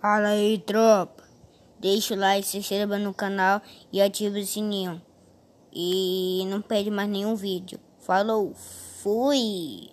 Fala aí, tropa. Deixa o like, se inscreva no canal e ativa o sininho. E não perde mais nenhum vídeo. Falou, fui!